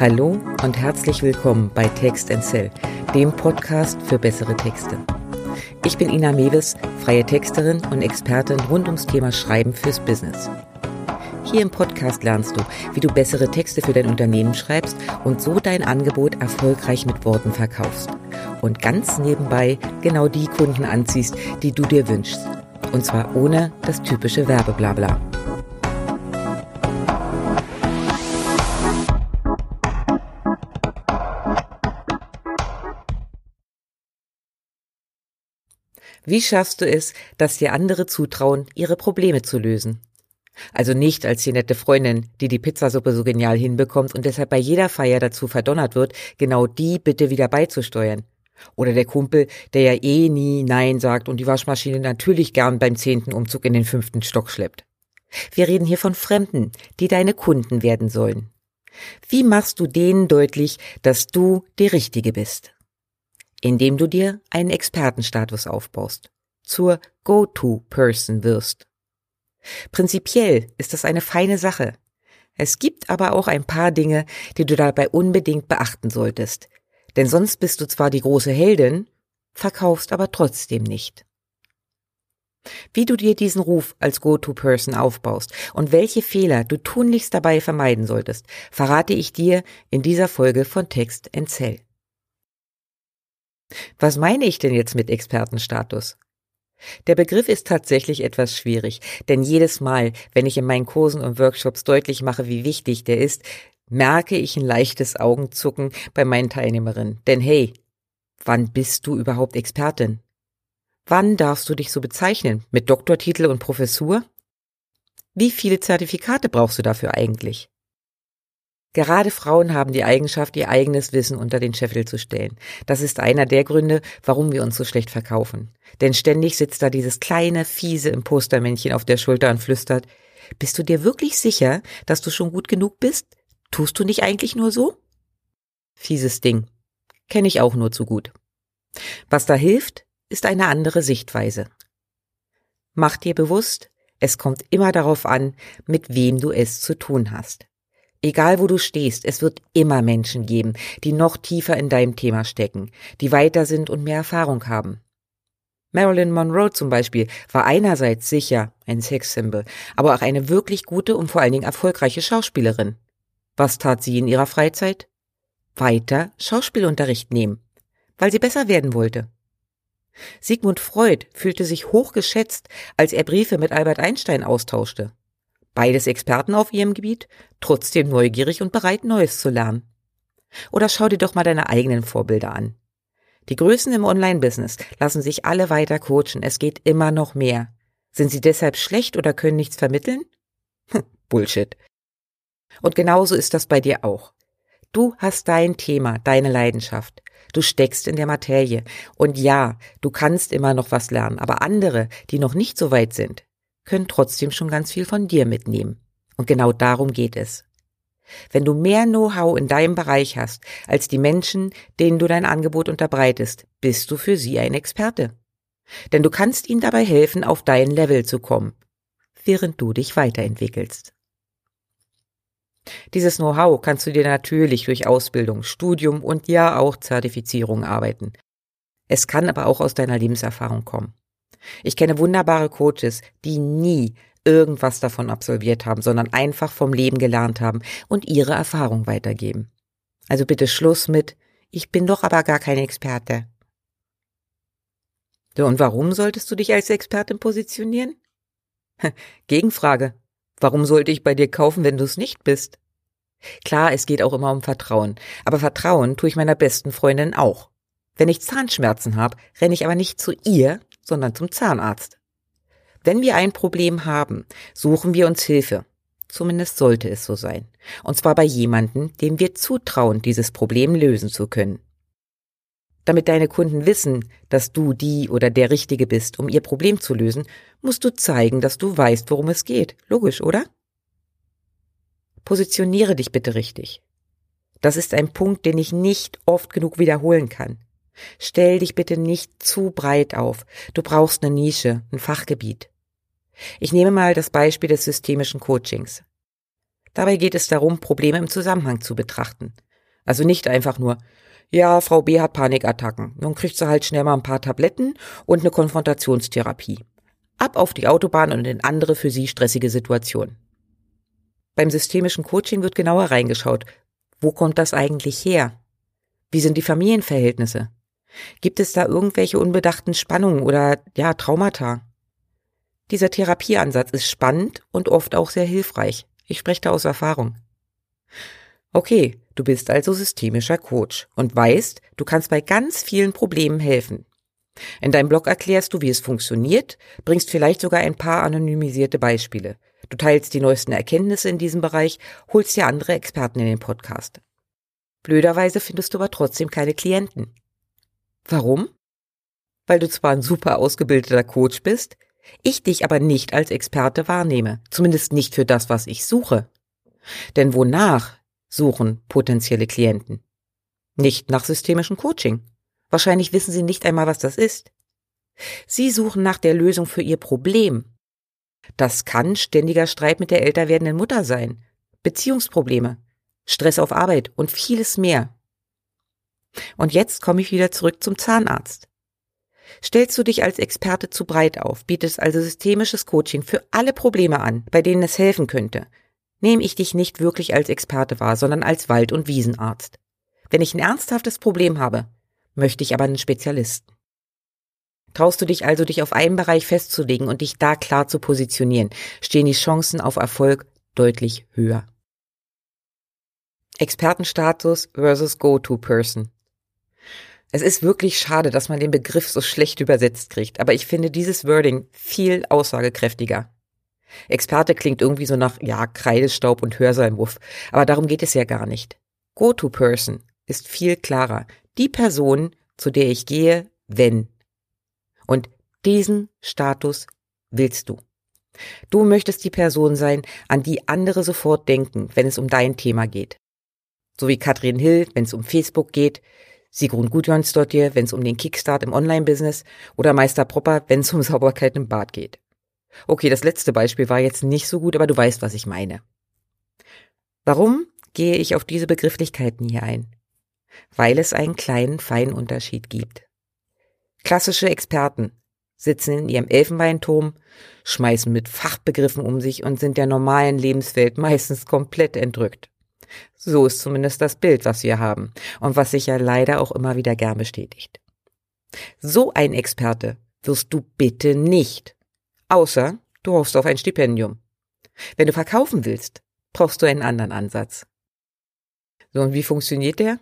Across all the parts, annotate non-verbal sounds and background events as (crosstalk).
Hallo und herzlich willkommen bei Text Cell, dem Podcast für bessere Texte. Ich bin Ina Mewes, freie Texterin und Expertin rund ums Thema Schreiben fürs Business. Hier im Podcast lernst du, wie du bessere Texte für dein Unternehmen schreibst und so dein Angebot erfolgreich mit Worten verkaufst. Und ganz nebenbei genau die Kunden anziehst, die du dir wünschst. Und zwar ohne das typische Werbeblabla. Wie schaffst du es, dass dir andere zutrauen, ihre Probleme zu lösen? Also nicht als die nette Freundin, die die Pizzasuppe so genial hinbekommt und deshalb bei jeder Feier dazu verdonnert wird, genau die bitte wieder beizusteuern. Oder der Kumpel, der ja eh nie Nein sagt und die Waschmaschine natürlich gern beim zehnten Umzug in den fünften Stock schleppt. Wir reden hier von Fremden, die deine Kunden werden sollen. Wie machst du denen deutlich, dass du die Richtige bist? Indem du dir einen Expertenstatus aufbaust, zur Go-To-Person wirst. Prinzipiell ist das eine feine Sache. Es gibt aber auch ein paar Dinge, die du dabei unbedingt beachten solltest, denn sonst bist du zwar die große Heldin, verkaufst aber trotzdem nicht. Wie du dir diesen Ruf als Go-To-Person aufbaust und welche Fehler du tunlichst dabei vermeiden solltest, verrate ich dir in dieser Folge von Text Cell. Was meine ich denn jetzt mit Expertenstatus? Der Begriff ist tatsächlich etwas schwierig, denn jedes Mal, wenn ich in meinen Kursen und Workshops deutlich mache, wie wichtig der ist, merke ich ein leichtes Augenzucken bei meinen Teilnehmerinnen. Denn hey, wann bist du überhaupt Expertin? Wann darfst du dich so bezeichnen? Mit Doktortitel und Professur? Wie viele Zertifikate brauchst du dafür eigentlich? Gerade Frauen haben die Eigenschaft, ihr eigenes Wissen unter den Scheffel zu stellen. Das ist einer der Gründe, warum wir uns so schlecht verkaufen. Denn ständig sitzt da dieses kleine, fiese Impostermännchen auf der Schulter und flüstert, bist du dir wirklich sicher, dass du schon gut genug bist? Tust du nicht eigentlich nur so? Fieses Ding. Kenne ich auch nur zu gut. Was da hilft, ist eine andere Sichtweise. Mach dir bewusst, es kommt immer darauf an, mit wem du es zu tun hast. Egal wo du stehst, es wird immer Menschen geben, die noch tiefer in deinem Thema stecken, die weiter sind und mehr Erfahrung haben. Marilyn Monroe zum Beispiel war einerseits sicher ein Sexsymbol, aber auch eine wirklich gute und vor allen Dingen erfolgreiche Schauspielerin. Was tat sie in ihrer Freizeit? Weiter Schauspielunterricht nehmen, weil sie besser werden wollte. Sigmund Freud fühlte sich hochgeschätzt, als er Briefe mit Albert Einstein austauschte. Beides Experten auf ihrem Gebiet, trotzdem neugierig und bereit, Neues zu lernen. Oder schau dir doch mal deine eigenen Vorbilder an. Die Größen im Online-Business lassen sich alle weiter coachen. Es geht immer noch mehr. Sind sie deshalb schlecht oder können nichts vermitteln? Hm, Bullshit. Und genauso ist das bei dir auch. Du hast dein Thema, deine Leidenschaft. Du steckst in der Materie. Und ja, du kannst immer noch was lernen. Aber andere, die noch nicht so weit sind, können trotzdem schon ganz viel von dir mitnehmen. Und genau darum geht es. Wenn du mehr Know-how in deinem Bereich hast als die Menschen, denen du dein Angebot unterbreitest, bist du für sie ein Experte. Denn du kannst ihnen dabei helfen, auf dein Level zu kommen, während du dich weiterentwickelst. Dieses Know-how kannst du dir natürlich durch Ausbildung, Studium und ja auch Zertifizierung arbeiten. Es kann aber auch aus deiner Lebenserfahrung kommen. Ich kenne wunderbare Coaches, die nie irgendwas davon absolviert haben, sondern einfach vom Leben gelernt haben und ihre Erfahrung weitergeben. Also bitte Schluss mit, ich bin doch aber gar kein Experte. So, und warum solltest du dich als Expertin positionieren? (laughs) Gegenfrage. Warum sollte ich bei dir kaufen, wenn du es nicht bist? Klar, es geht auch immer um Vertrauen, aber Vertrauen tue ich meiner besten Freundin auch. Wenn ich Zahnschmerzen habe, renne ich aber nicht zu ihr, sondern zum Zahnarzt. Wenn wir ein Problem haben, suchen wir uns Hilfe. Zumindest sollte es so sein. Und zwar bei jemandem, dem wir zutrauen, dieses Problem lösen zu können. Damit deine Kunden wissen, dass du die oder der Richtige bist, um ihr Problem zu lösen, musst du zeigen, dass du weißt, worum es geht. Logisch, oder? Positioniere dich bitte richtig. Das ist ein Punkt, den ich nicht oft genug wiederholen kann. Stell dich bitte nicht zu breit auf. Du brauchst eine Nische, ein Fachgebiet. Ich nehme mal das Beispiel des systemischen Coachings. Dabei geht es darum, Probleme im Zusammenhang zu betrachten. Also nicht einfach nur, ja, Frau B hat Panikattacken. Nun kriegt sie halt schnell mal ein paar Tabletten und eine Konfrontationstherapie. Ab auf die Autobahn und in andere für sie stressige Situationen. Beim systemischen Coaching wird genauer reingeschaut. Wo kommt das eigentlich her? Wie sind die Familienverhältnisse? Gibt es da irgendwelche unbedachten Spannungen oder ja, Traumata? Dieser Therapieansatz ist spannend und oft auch sehr hilfreich. Ich spreche da aus Erfahrung. Okay, du bist also systemischer Coach und weißt, du kannst bei ganz vielen Problemen helfen. In deinem Blog erklärst du, wie es funktioniert, bringst vielleicht sogar ein paar anonymisierte Beispiele. Du teilst die neuesten Erkenntnisse in diesem Bereich, holst dir andere Experten in den Podcast. Blöderweise findest du aber trotzdem keine Klienten. Warum? Weil du zwar ein super ausgebildeter Coach bist, ich dich aber nicht als Experte wahrnehme, zumindest nicht für das, was ich suche. Denn wonach suchen potenzielle Klienten? Nicht nach systemischem Coaching. Wahrscheinlich wissen sie nicht einmal, was das ist. Sie suchen nach der Lösung für ihr Problem. Das kann ständiger Streit mit der älter werdenden Mutter sein, Beziehungsprobleme, Stress auf Arbeit und vieles mehr. Und jetzt komme ich wieder zurück zum Zahnarzt. Stellst du dich als Experte zu breit auf, bietest also systemisches Coaching für alle Probleme an, bei denen es helfen könnte, nehme ich dich nicht wirklich als Experte wahr, sondern als Wald- und Wiesenarzt. Wenn ich ein ernsthaftes Problem habe, möchte ich aber einen Spezialisten. Traust du dich also, dich auf einen Bereich festzulegen und dich da klar zu positionieren, stehen die Chancen auf Erfolg deutlich höher. Expertenstatus versus Go-To-Person. Es ist wirklich schade, dass man den Begriff so schlecht übersetzt kriegt, aber ich finde dieses Wording viel aussagekräftiger. Experte klingt irgendwie so nach, ja, Kreidestaub und Hörsalmuff, aber darum geht es ja gar nicht. Go-to-Person ist viel klarer. Die Person, zu der ich gehe, wenn. Und diesen Status willst du. Du möchtest die Person sein, an die andere sofort denken, wenn es um dein Thema geht. So wie Katrin Hill, wenn es um Facebook geht, Sigrun Gudjonsdottir, wenn es um den Kickstart im Online-Business oder Meister Propper, wenn es um (laughs) Sauberkeit im Bad geht. Okay, das letzte Beispiel war jetzt nicht so gut, aber du weißt, was ich meine. Warum gehe ich auf diese Begrifflichkeiten hier ein? Weil es einen kleinen, feinen Unterschied gibt. Klassische Experten sitzen in ihrem Elfenbeinturm, schmeißen mit Fachbegriffen um sich und sind der normalen Lebenswelt meistens komplett entrückt. So ist zumindest das Bild, was wir haben und was sich ja leider auch immer wieder gern bestätigt. So ein Experte wirst du bitte nicht. Außer du hoffst auf ein Stipendium. Wenn du verkaufen willst, brauchst du einen anderen Ansatz. So, und wie funktioniert der?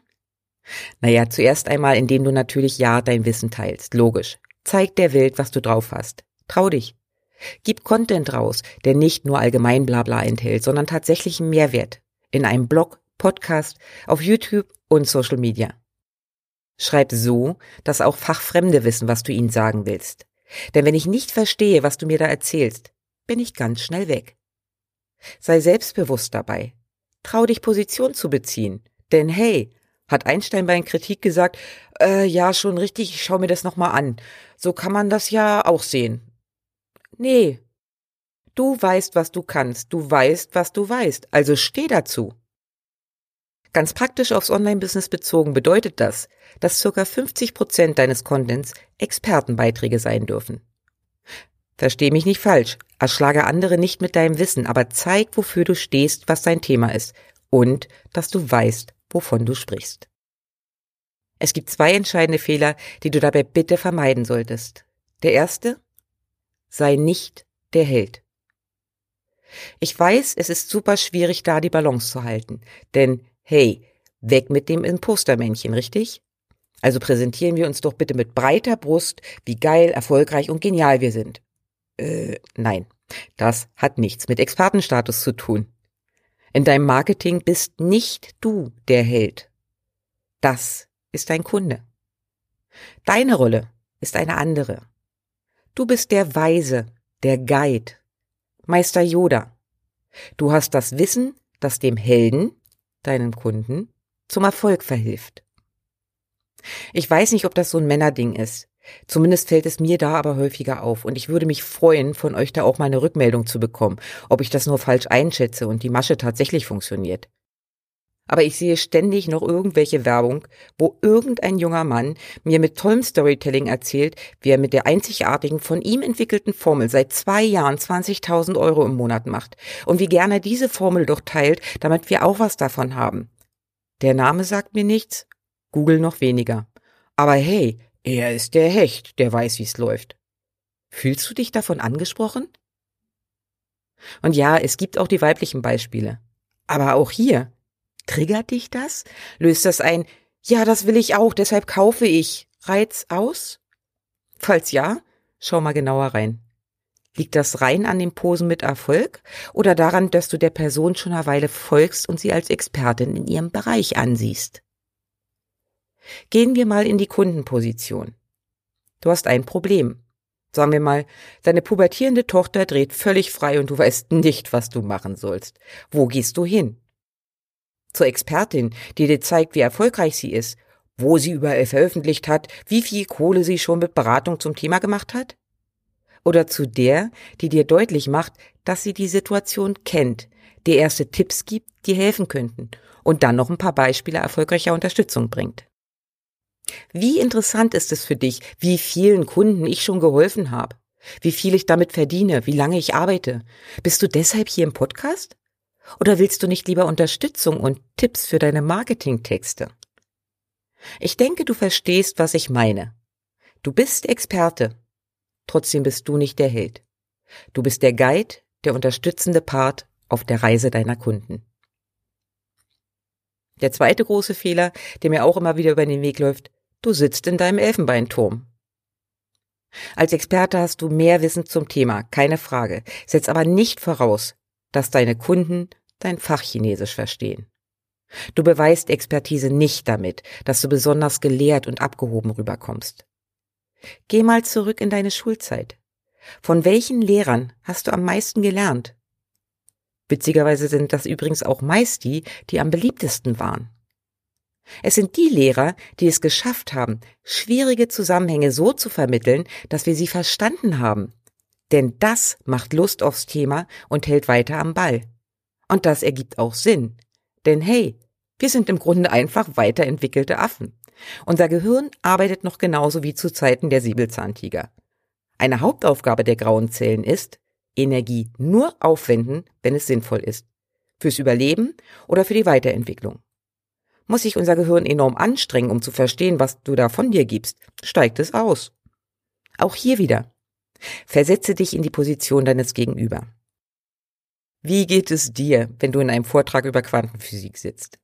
Naja, zuerst einmal, indem du natürlich ja dein Wissen teilst. Logisch. Zeig der Welt, was du drauf hast. Trau dich. Gib Content raus, der nicht nur allgemein Blabla enthält, sondern tatsächlichen Mehrwert in einem Blog, Podcast, auf YouTube und Social Media. Schreib so, dass auch Fachfremde wissen, was du ihnen sagen willst. Denn wenn ich nicht verstehe, was du mir da erzählst, bin ich ganz schnell weg. Sei selbstbewusst dabei. Trau dich Position zu beziehen. Denn hey, hat Einstein bei Kritik gesagt, äh, ja, schon richtig, ich schau mir das nochmal an. So kann man das ja auch sehen. Nee, Du weißt, was du kannst, du weißt, was du weißt, also steh dazu. Ganz praktisch aufs Online-Business bezogen bedeutet das, dass circa 50 Prozent deines Contents Expertenbeiträge sein dürfen. Versteh mich nicht falsch, erschlage andere nicht mit deinem Wissen, aber zeig, wofür du stehst, was dein Thema ist und dass du weißt, wovon du sprichst. Es gibt zwei entscheidende Fehler, die du dabei bitte vermeiden solltest. Der erste? Sei nicht der Held. Ich weiß, es ist super schwierig, da die Balance zu halten. Denn, hey, weg mit dem Impostermännchen, richtig? Also präsentieren wir uns doch bitte mit breiter Brust, wie geil, erfolgreich und genial wir sind. Äh, nein, das hat nichts mit Expertenstatus zu tun. In deinem Marketing bist nicht du der Held. Das ist dein Kunde. Deine Rolle ist eine andere. Du bist der Weise, der Guide, Meister Yoda. Du hast das Wissen, das dem Helden, deinem Kunden, zum Erfolg verhilft. Ich weiß nicht, ob das so ein Männerding ist. Zumindest fällt es mir da aber häufiger auf und ich würde mich freuen, von euch da auch mal eine Rückmeldung zu bekommen, ob ich das nur falsch einschätze und die Masche tatsächlich funktioniert. Aber ich sehe ständig noch irgendwelche Werbung, wo irgendein junger Mann mir mit tollem Storytelling erzählt, wie er mit der einzigartigen von ihm entwickelten Formel seit zwei Jahren 20.000 Euro im Monat macht und wie gerne er diese Formel doch teilt, damit wir auch was davon haben. Der Name sagt mir nichts, Google noch weniger. Aber hey, er ist der Hecht, der weiß, wie's läuft. Fühlst du dich davon angesprochen? Und ja, es gibt auch die weiblichen Beispiele. Aber auch hier, Triggert dich das? Löst das ein, ja, das will ich auch, deshalb kaufe ich, Reiz aus? Falls ja, schau mal genauer rein. Liegt das rein an den Posen mit Erfolg oder daran, dass du der Person schon eine Weile folgst und sie als Expertin in ihrem Bereich ansiehst? Gehen wir mal in die Kundenposition. Du hast ein Problem. Sagen wir mal, deine pubertierende Tochter dreht völlig frei und du weißt nicht, was du machen sollst. Wo gehst du hin? Zur Expertin, die dir zeigt, wie erfolgreich sie ist, wo sie überall veröffentlicht hat, wie viel Kohle sie schon mit Beratung zum Thema gemacht hat? Oder zu der, die dir deutlich macht, dass sie die Situation kennt, dir erste Tipps gibt, die helfen könnten und dann noch ein paar Beispiele erfolgreicher Unterstützung bringt. Wie interessant ist es für dich, wie vielen Kunden ich schon geholfen habe? Wie viel ich damit verdiene, wie lange ich arbeite? Bist du deshalb hier im Podcast? Oder willst du nicht lieber Unterstützung und Tipps für deine Marketingtexte? Ich denke, du verstehst, was ich meine. Du bist Experte. Trotzdem bist du nicht der Held. Du bist der Guide, der unterstützende Part auf der Reise deiner Kunden. Der zweite große Fehler, der mir auch immer wieder über den Weg läuft, du sitzt in deinem Elfenbeinturm. Als Experte hast du mehr Wissen zum Thema, keine Frage. Setz aber nicht voraus, dass deine Kunden dein Fachchinesisch verstehen. Du beweist Expertise nicht damit, dass du besonders gelehrt und abgehoben rüberkommst. Geh mal zurück in deine Schulzeit. Von welchen Lehrern hast du am meisten gelernt? Witzigerweise sind das übrigens auch meist die, die am beliebtesten waren. Es sind die Lehrer, die es geschafft haben, schwierige Zusammenhänge so zu vermitteln, dass wir sie verstanden haben. Denn das macht Lust aufs Thema und hält weiter am Ball. Und das ergibt auch Sinn. Denn hey, wir sind im Grunde einfach weiterentwickelte Affen. Unser Gehirn arbeitet noch genauso wie zu Zeiten der Säbelzahntiger. Eine Hauptaufgabe der grauen Zellen ist, Energie nur aufwenden, wenn es sinnvoll ist. Fürs Überleben oder für die Weiterentwicklung. Muss sich unser Gehirn enorm anstrengen, um zu verstehen, was du da von dir gibst, steigt es aus. Auch hier wieder. Versetze dich in die Position deines Gegenüber. Wie geht es dir, wenn du in einem Vortrag über Quantenphysik sitzt?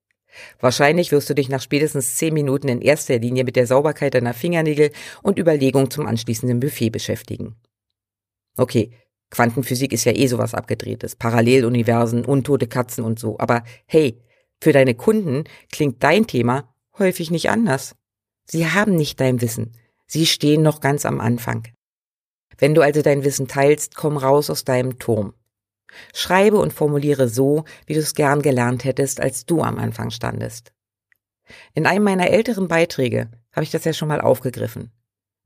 Wahrscheinlich wirst du dich nach spätestens zehn Minuten in erster Linie mit der Sauberkeit deiner Fingernägel und Überlegung zum anschließenden Buffet beschäftigen. Okay, Quantenphysik ist ja eh sowas abgedrehtes, Paralleluniversen, untote Katzen und so, aber hey, für deine Kunden klingt dein Thema häufig nicht anders. Sie haben nicht dein Wissen. Sie stehen noch ganz am Anfang. Wenn du also dein Wissen teilst, komm raus aus deinem Turm. Schreibe und formuliere so, wie du es gern gelernt hättest, als du am Anfang standest. In einem meiner älteren Beiträge habe ich das ja schon mal aufgegriffen.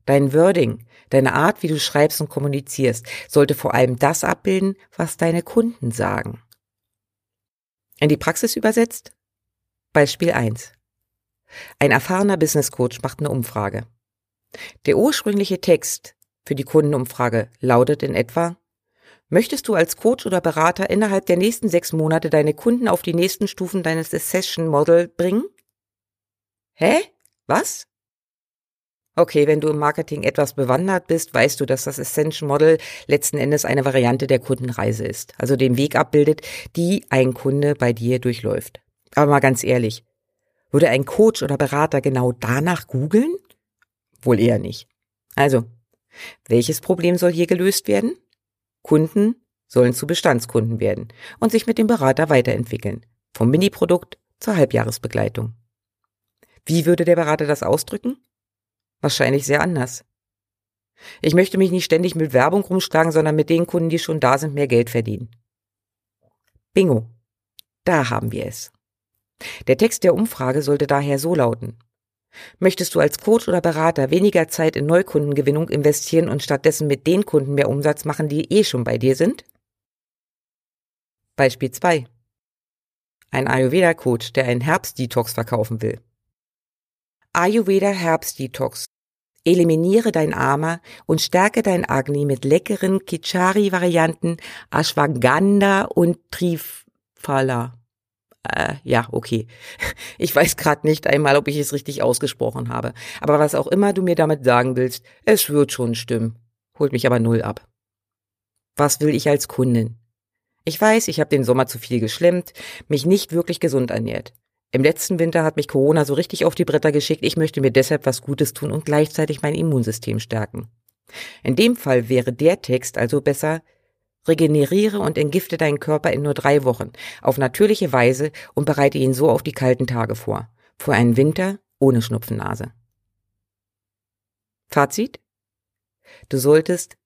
Dein Wording, deine Art, wie du schreibst und kommunizierst, sollte vor allem das abbilden, was deine Kunden sagen. In die Praxis übersetzt? Beispiel 1. Ein erfahrener Business Coach macht eine Umfrage. Der ursprüngliche Text für die Kundenumfrage lautet in etwa Möchtest du als Coach oder Berater innerhalb der nächsten sechs Monate deine Kunden auf die nächsten Stufen deines Session Model bringen? Hä? Was? Okay, wenn du im Marketing etwas bewandert bist, weißt du, dass das Ascension Model letzten Endes eine Variante der Kundenreise ist, also den Weg abbildet, die ein Kunde bei dir durchläuft. Aber mal ganz ehrlich, würde ein Coach oder Berater genau danach googeln? Wohl eher nicht. Also, welches Problem soll hier gelöst werden? Kunden sollen zu Bestandskunden werden und sich mit dem Berater weiterentwickeln, vom Mini-Produkt zur Halbjahresbegleitung. Wie würde der Berater das ausdrücken? Wahrscheinlich sehr anders. Ich möchte mich nicht ständig mit Werbung rumschlagen, sondern mit den Kunden, die schon da sind, mehr Geld verdienen. Bingo. Da haben wir es. Der Text der Umfrage sollte daher so lauten. Möchtest du als Coach oder Berater weniger Zeit in Neukundengewinnung investieren und stattdessen mit den Kunden mehr Umsatz machen, die eh schon bei dir sind? Beispiel 2. ein Ayurveda-Coach, der einen Herbstdetox verkaufen will. Ayurveda Herbstdetox. Eliminiere dein Ama und stärke dein Agni mit leckeren Kichari-Varianten Ashwagandha und Triphala. Äh, ja, okay. (laughs) Ich weiß gerade nicht einmal, ob ich es richtig ausgesprochen habe. Aber was auch immer du mir damit sagen willst, es wird schon stimmen. Holt mich aber null ab. Was will ich als Kundin? Ich weiß, ich habe den Sommer zu viel geschlemmt, mich nicht wirklich gesund ernährt. Im letzten Winter hat mich Corona so richtig auf die Bretter geschickt, ich möchte mir deshalb was Gutes tun und gleichzeitig mein Immunsystem stärken. In dem Fall wäre der Text also besser, regeneriere und entgifte deinen Körper in nur drei Wochen, auf natürliche Weise und bereite ihn so auf die kalten Tage vor. Für einen Winter ohne Schnupfennase. Fazit? Du solltest,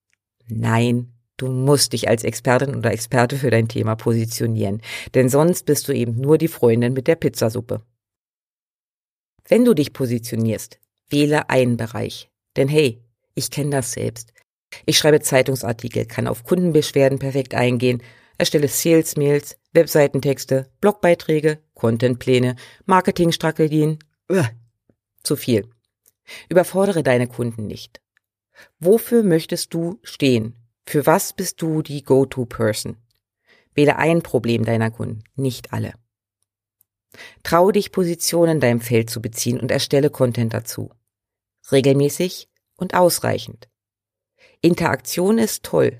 nein, Du musst dich als Expertin oder Experte für dein Thema positionieren, denn sonst bist du eben nur die Freundin mit der Pizzasuppe. Wenn du dich positionierst, wähle einen Bereich. Denn hey, ich kenne das selbst. Ich schreibe Zeitungsartikel, kann auf Kundenbeschwerden perfekt eingehen, erstelle Sales-Mails, Webseitentexte, Blogbeiträge, Contentpläne, Marketingstrategien. Uah, zu viel. Überfordere deine Kunden nicht. Wofür möchtest du stehen? Für was bist du die Go-To-Person? Wähle ein Problem deiner Kunden, nicht alle. Traue dich, Positionen in deinem Feld zu beziehen und erstelle Content dazu. Regelmäßig und ausreichend. Interaktion ist toll.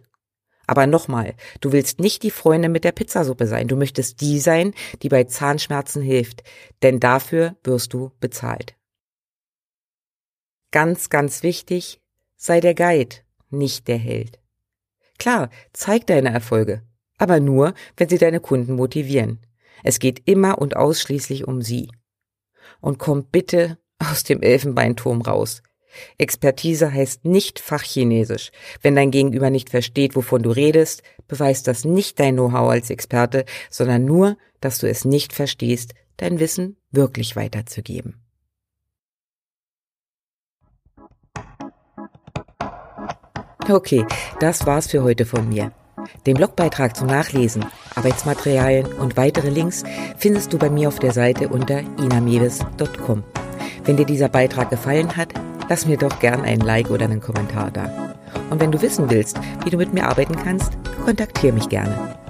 Aber nochmal, du willst nicht die Freundin mit der Pizzasuppe sein. Du möchtest die sein, die bei Zahnschmerzen hilft. Denn dafür wirst du bezahlt. Ganz, ganz wichtig, sei der Guide, nicht der Held. Klar, zeig deine Erfolge, aber nur, wenn sie deine Kunden motivieren. Es geht immer und ausschließlich um sie. Und komm bitte aus dem Elfenbeinturm raus. Expertise heißt nicht Fachchinesisch. Wenn dein Gegenüber nicht versteht, wovon du redest, beweist das nicht dein Know-how als Experte, sondern nur, dass du es nicht verstehst, dein Wissen wirklich weiterzugeben. Okay, das war's für heute von mir. Den Blogbeitrag zum Nachlesen, Arbeitsmaterialien und weitere Links findest du bei mir auf der Seite unter inamedes.com. Wenn dir dieser Beitrag gefallen hat, lass mir doch gern ein Like oder einen Kommentar da. Und wenn du wissen willst, wie du mit mir arbeiten kannst, kontaktiere mich gerne.